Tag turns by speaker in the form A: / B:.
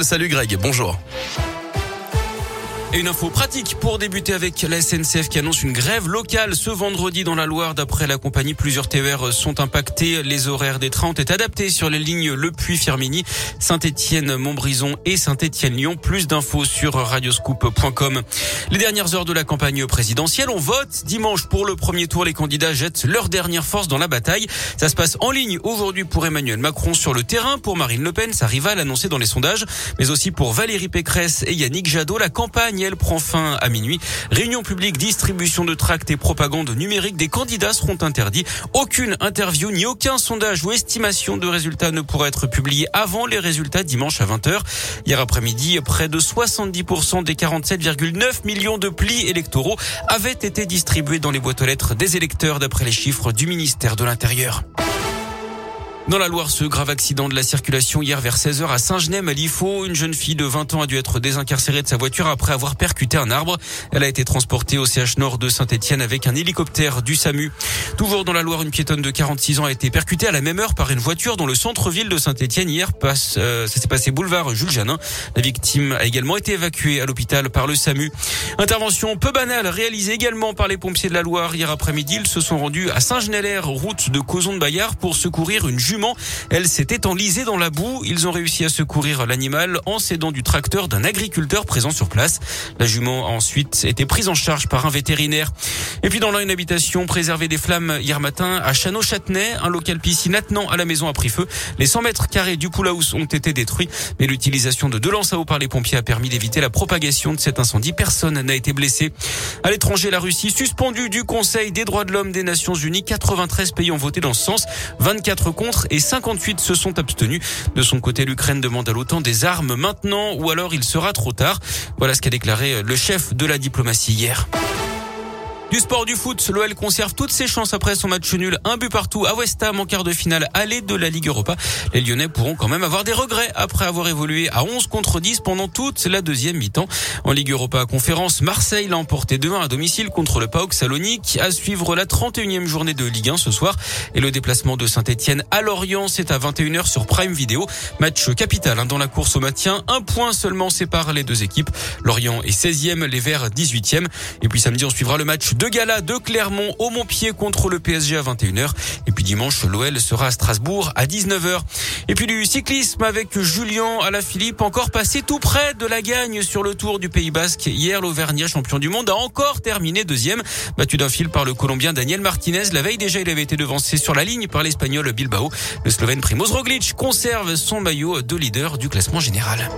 A: Salut Greg, bonjour. Et une info pratique pour débuter avec la SNCF qui annonce une grève locale ce vendredi dans la Loire. D'après la compagnie, plusieurs TER sont impactés. Les horaires des trains ont été adaptés sur les lignes Le Puy-Firmini, Saint-Étienne, Montbrison et Saint-Étienne-Lyon. Plus d'infos sur radioscoop.com. Les dernières heures de la campagne présidentielle, on vote. Dimanche pour le premier tour, les candidats jettent leur dernière force dans la bataille. Ça se passe en ligne aujourd'hui pour Emmanuel Macron sur le terrain, pour Marine Le Pen, sa rivale annoncée dans les sondages, mais aussi pour Valérie Pécresse et Yannick Jadot. La campagne prend fin à minuit. Réunion publique, distribution de tracts et propagande numérique des candidats seront interdits. Aucune interview ni aucun sondage ou estimation de résultats ne pourra être publié avant les résultats dimanche à 20h. Hier après-midi, près de 70% des 47,9 millions de plis électoraux avaient été distribués dans les boîtes aux lettres des électeurs d'après les chiffres du ministère de l'Intérieur. Dans la Loire, ce grave accident de la circulation hier vers 16h à Saint-Genès, à. Une jeune fille de 20 ans a dû être désincarcérée de sa voiture après avoir percuté un arbre. Elle a été transportée au CH Nord de Saint-Etienne avec un hélicoptère du SAMU. Toujours dans la Loire, une piétonne de 46 ans a été percutée à la même heure par une voiture dans le centre-ville de Saint-Etienne. Hier, euh, ça s'est passé boulevard Jules Janin. La victime a également été évacuée à l'hôpital par le SAMU. Intervention peu banale réalisée également par les pompiers de la Loire. Hier après-midi, ils se sont rendus à Saint-Genélaire, route de Cozon de Bayard, pour secourir une jument. Elle s'était enlisée dans la boue. Ils ont réussi à secourir l'animal en s'aidant du tracteur d'un agriculteur présent sur place. La jument a ensuite été prise en charge par un vétérinaire. Et puis dans une habitation préservée des flammes hier matin à Château-Châtenay, un local piscine attenant à la maison a pris feu. Les 100 mètres carrés du pool house ont été détruits, mais l'utilisation de deux lances à eau par les pompiers a permis d'éviter la propagation de cet incendie. Personne n'a été blessé. À l'étranger, la Russie suspendue du Conseil des droits de l'homme des Nations Unies. 93 pays ont voté dans ce sens, 24 contre et 58 se sont abstenus. De son côté, l'Ukraine demande à l'OTAN des armes maintenant ou alors il sera trop tard. Voilà ce qu'a déclaré le chef de la diplomatie hier. Du sport du foot, l'OL conserve toutes ses chances après son match nul, un but partout à West Ham en quart de finale aller de la Ligue Europa. Les Lyonnais pourront quand même avoir des regrets après avoir évolué à 11 contre 10 pendant toute la deuxième mi-temps. En Ligue Europa conférence, Marseille l'a emporté 2-1 à domicile contre le PAOK Salonique. À suivre la 31e journée de Ligue 1 ce soir et le déplacement de Saint-Etienne à Lorient, c'est à 21h sur Prime Video. Match capital hein, dans la course au maintien. Un point seulement sépare les deux équipes. Lorient est 16e, les Verts 18e. Et puis samedi, on suivra le match de gala de Clermont au Montpied contre le PSG à 21h. Et puis dimanche, l'OL sera à Strasbourg à 19h. Et puis du cyclisme avec Julien Alaphilippe, encore passé tout près de la gagne sur le Tour du Pays Basque. Hier, l'Auvergnat, champion du monde, a encore terminé deuxième, battu d'un fil par le Colombien Daniel Martinez. La veille déjà, il avait été devancé sur la ligne par l'Espagnol Bilbao. Le Slovène Primoz Roglic conserve son maillot de leader du classement général.